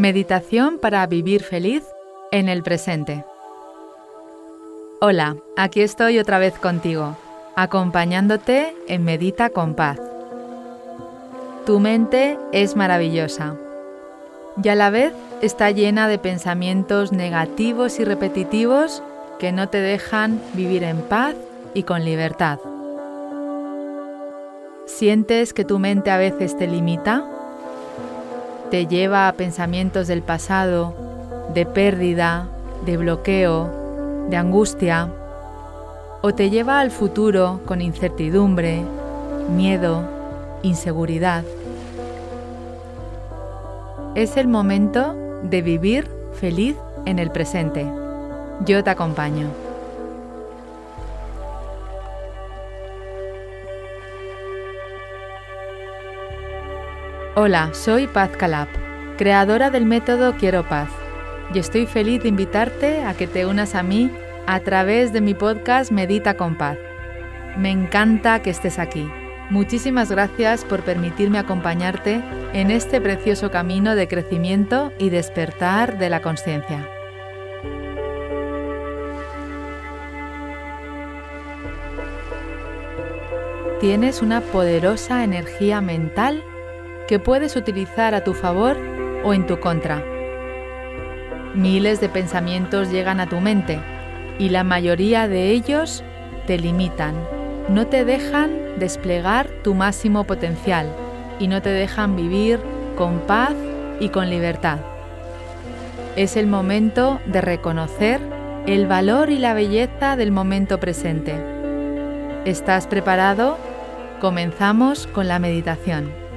Meditación para vivir feliz en el presente. Hola, aquí estoy otra vez contigo, acompañándote en Medita con Paz. Tu mente es maravillosa y a la vez está llena de pensamientos negativos y repetitivos que no te dejan vivir en paz y con libertad. ¿Sientes que tu mente a veces te limita? ¿Te lleva a pensamientos del pasado, de pérdida, de bloqueo, de angustia? ¿O te lleva al futuro con incertidumbre, miedo, inseguridad? Es el momento de vivir feliz en el presente. Yo te acompaño. Hola, soy Paz Calab, creadora del método Quiero Paz, y estoy feliz de invitarte a que te unas a mí a través de mi podcast Medita con Paz. Me encanta que estés aquí. Muchísimas gracias por permitirme acompañarte en este precioso camino de crecimiento y despertar de la conciencia. Tienes una poderosa energía mental que puedes utilizar a tu favor o en tu contra. Miles de pensamientos llegan a tu mente y la mayoría de ellos te limitan, no te dejan desplegar tu máximo potencial y no te dejan vivir con paz y con libertad. Es el momento de reconocer el valor y la belleza del momento presente. ¿Estás preparado? Comenzamos con la meditación.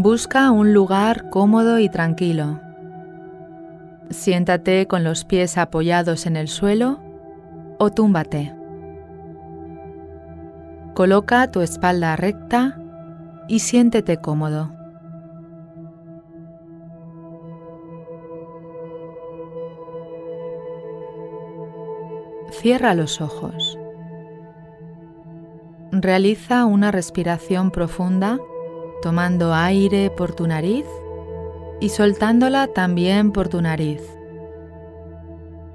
Busca un lugar cómodo y tranquilo. Siéntate con los pies apoyados en el suelo o túmbate. Coloca tu espalda recta y siéntete cómodo. Cierra los ojos. Realiza una respiración profunda tomando aire por tu nariz y soltándola también por tu nariz,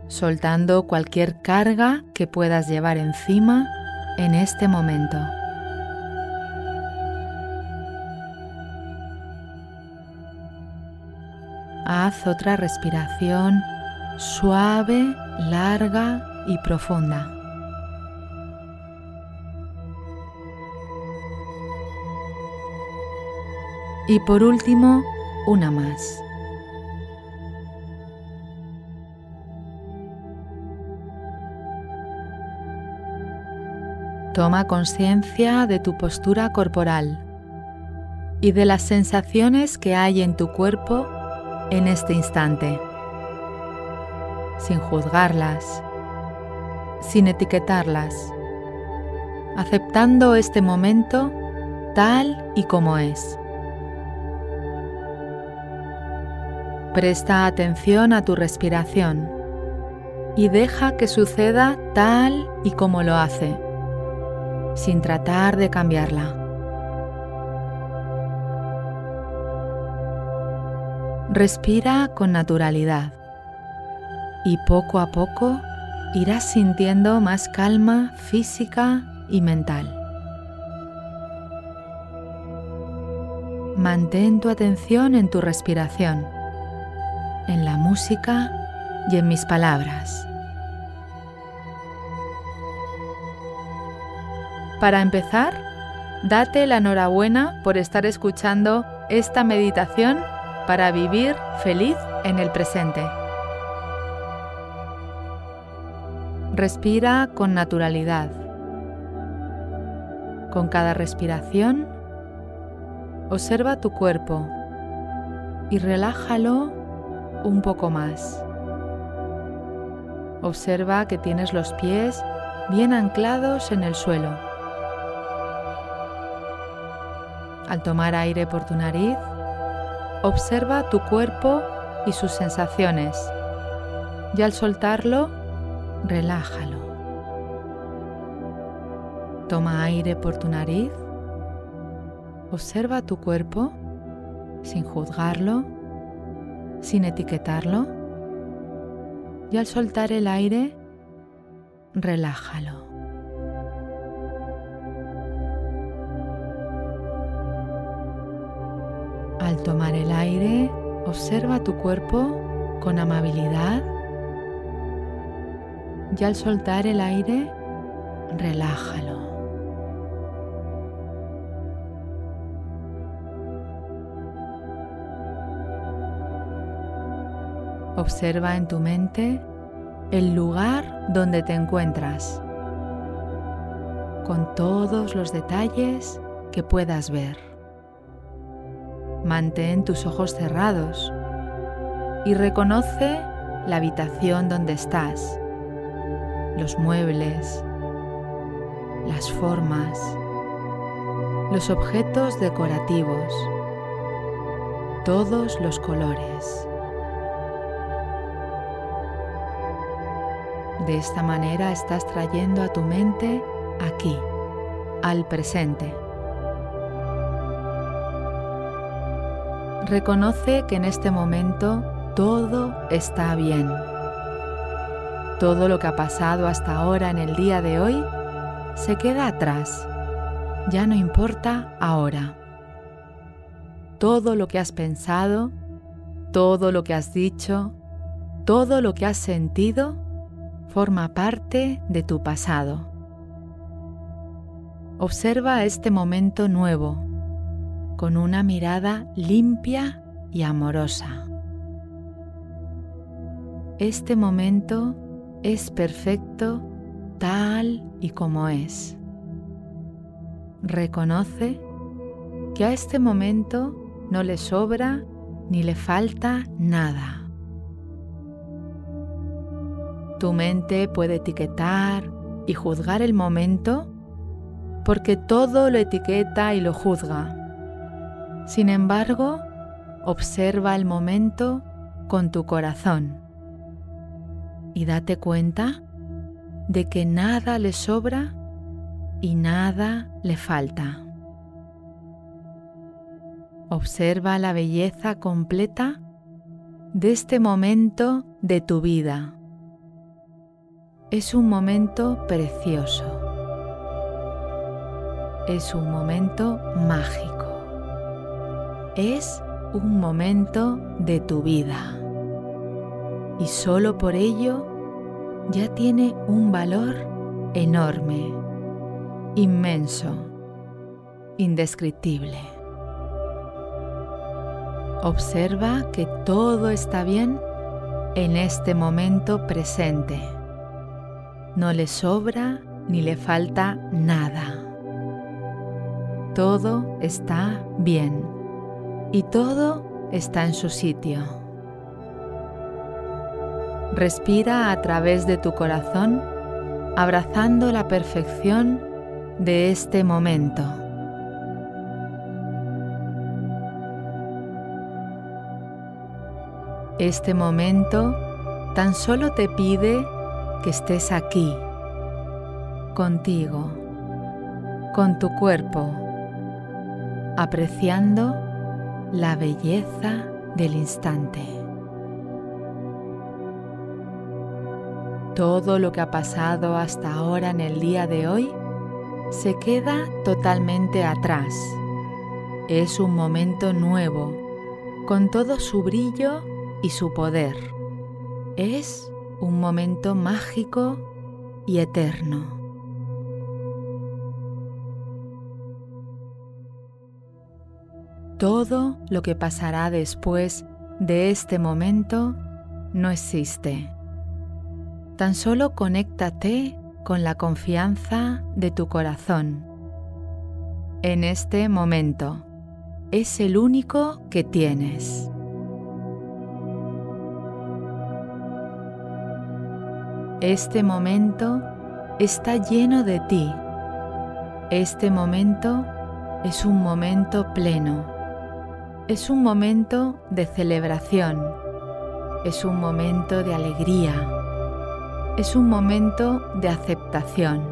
soltando cualquier carga que puedas llevar encima en este momento. Haz otra respiración suave, larga y profunda. Y por último, una más. Toma conciencia de tu postura corporal y de las sensaciones que hay en tu cuerpo en este instante, sin juzgarlas, sin etiquetarlas, aceptando este momento tal y como es. Presta atención a tu respiración y deja que suceda tal y como lo hace, sin tratar de cambiarla. Respira con naturalidad y poco a poco irás sintiendo más calma física y mental. Mantén tu atención en tu respiración música y en mis palabras. Para empezar, date la enhorabuena por estar escuchando esta meditación para vivir feliz en el presente. Respira con naturalidad. Con cada respiración, observa tu cuerpo y relájalo un poco más. Observa que tienes los pies bien anclados en el suelo. Al tomar aire por tu nariz, observa tu cuerpo y sus sensaciones. Y al soltarlo, relájalo. Toma aire por tu nariz. Observa tu cuerpo sin juzgarlo, sin etiquetarlo. Y al soltar el aire, relájalo. Al tomar el aire, observa tu cuerpo con amabilidad y al soltar el aire, relájalo. Observa en tu mente el lugar donde te encuentras, con todos los detalles que puedas ver. Mantén tus ojos cerrados y reconoce la habitación donde estás, los muebles, las formas, los objetos decorativos, todos los colores. De esta manera estás trayendo a tu mente aquí, al presente. Reconoce que en este momento todo está bien. Todo lo que ha pasado hasta ahora en el día de hoy se queda atrás. Ya no importa ahora. Todo lo que has pensado, todo lo que has dicho, todo lo que has sentido forma parte de tu pasado. Observa este momento nuevo con una mirada limpia y amorosa. Este momento es perfecto tal y como es. Reconoce que a este momento no le sobra ni le falta nada. Tu mente puede etiquetar y juzgar el momento porque todo lo etiqueta y lo juzga. Sin embargo, observa el momento con tu corazón y date cuenta de que nada le sobra y nada le falta. Observa la belleza completa de este momento de tu vida. Es un momento precioso. Es un momento mágico es un momento de tu vida y solo por ello ya tiene un valor enorme, inmenso, indescriptible. Observa que todo está bien en este momento presente. No le sobra ni le falta nada. Todo está bien y todo está en su sitio. Respira a través de tu corazón, abrazando la perfección de este momento. Este momento tan solo te pide que estés aquí, contigo, con tu cuerpo, apreciando la belleza del instante. Todo lo que ha pasado hasta ahora en el día de hoy se queda totalmente atrás. Es un momento nuevo, con todo su brillo y su poder. Es un momento mágico y eterno. Todo lo que pasará después de este momento no existe. Tan solo conéctate con la confianza de tu corazón. En este momento es el único que tienes. Este momento está lleno de ti. Este momento es un momento pleno. Es un momento de celebración. Es un momento de alegría. Es un momento de aceptación.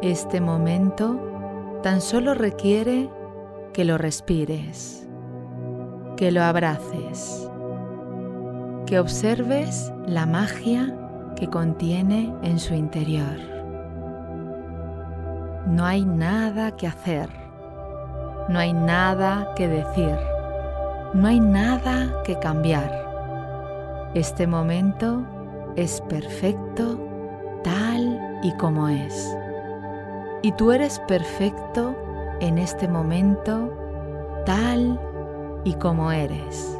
Este momento tan solo requiere que lo respires, que lo abraces, que observes la magia que contiene en su interior. No hay nada que hacer, no hay nada que decir, no hay nada que cambiar. Este momento es perfecto tal y como es. Y tú eres perfecto en este momento tal y como eres.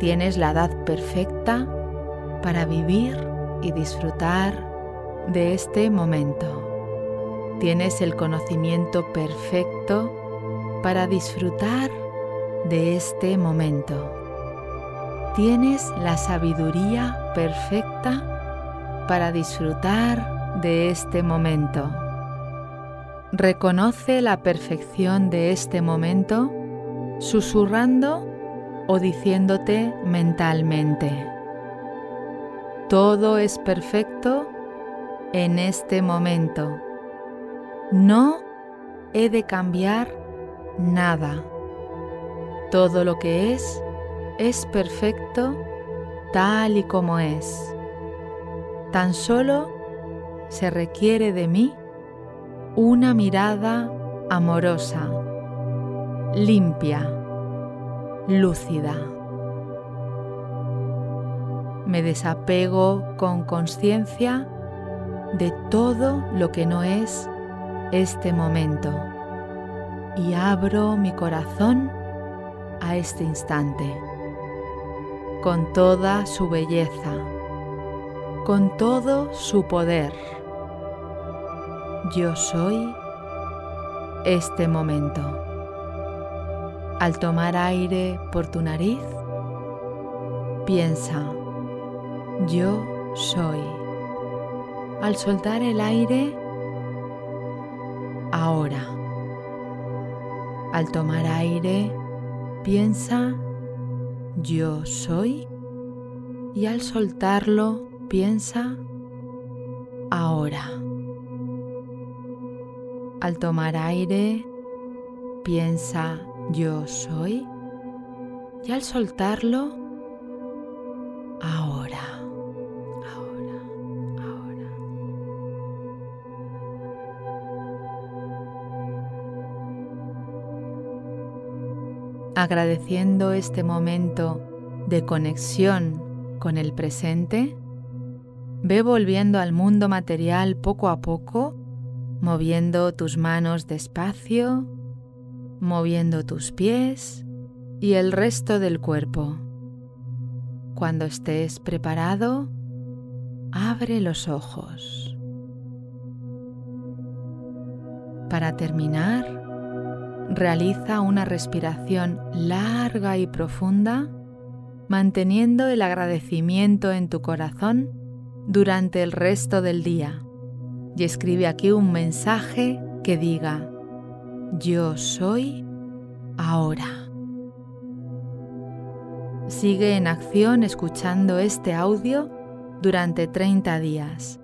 Tienes la edad perfecta para vivir y disfrutar de este momento. Tienes el conocimiento perfecto para disfrutar de este momento. Tienes la sabiduría perfecta para disfrutar de este momento. Reconoce la perfección de este momento susurrando o diciéndote mentalmente. Todo es perfecto en este momento. No he de cambiar nada. Todo lo que es es perfecto tal y como es. Tan solo se requiere de mí una mirada amorosa, limpia, lúcida. Me desapego con conciencia de todo lo que no es este momento y abro mi corazón a este instante, con toda su belleza, con todo su poder yo soy este momento. Al tomar aire por tu nariz, piensa, yo soy. Al soltar el aire, ahora. Al tomar aire, piensa, yo soy. Y al soltarlo, piensa, ahora. Al tomar aire, piensa yo soy y al soltarlo, ahora, ahora, ahora. Agradeciendo este momento de conexión con el presente, ve volviendo al mundo material poco a poco moviendo tus manos despacio, moviendo tus pies y el resto del cuerpo. Cuando estés preparado, abre los ojos. Para terminar, realiza una respiración larga y profunda, manteniendo el agradecimiento en tu corazón durante el resto del día y escribe aquí un mensaje que diga, yo soy ahora. Sigue en acción escuchando este audio durante 30 días,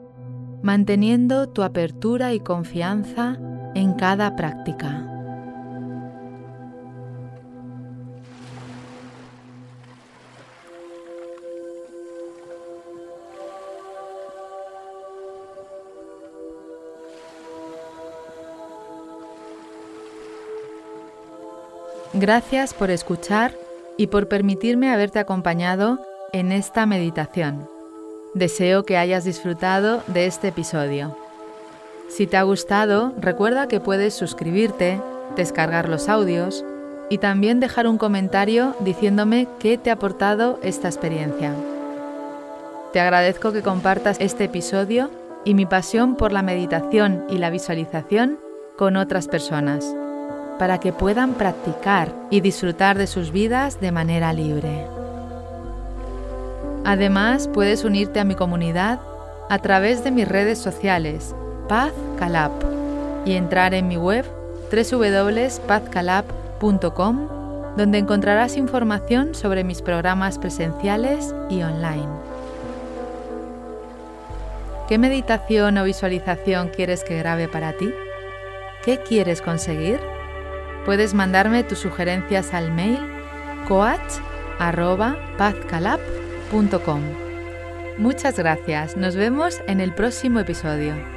manteniendo tu apertura y confianza en cada práctica. Gracias por escuchar y por permitirme haberte acompañado en esta meditación. Deseo que hayas disfrutado de este episodio. Si te ha gustado, recuerda que puedes suscribirte, descargar los audios y también dejar un comentario diciéndome qué te ha aportado esta experiencia. Te agradezco que compartas este episodio y mi pasión por la meditación y la visualización con otras personas para que puedan practicar y disfrutar de sus vidas de manera libre. Además, puedes unirte a mi comunidad a través de mis redes sociales, Paz Calab, y entrar en mi web www.pazcalab.com, donde encontrarás información sobre mis programas presenciales y online. ¿Qué meditación o visualización quieres que grabe para ti? ¿Qué quieres conseguir? Puedes mandarme tus sugerencias al mail coach.pazcalab.com. Muchas gracias, nos vemos en el próximo episodio.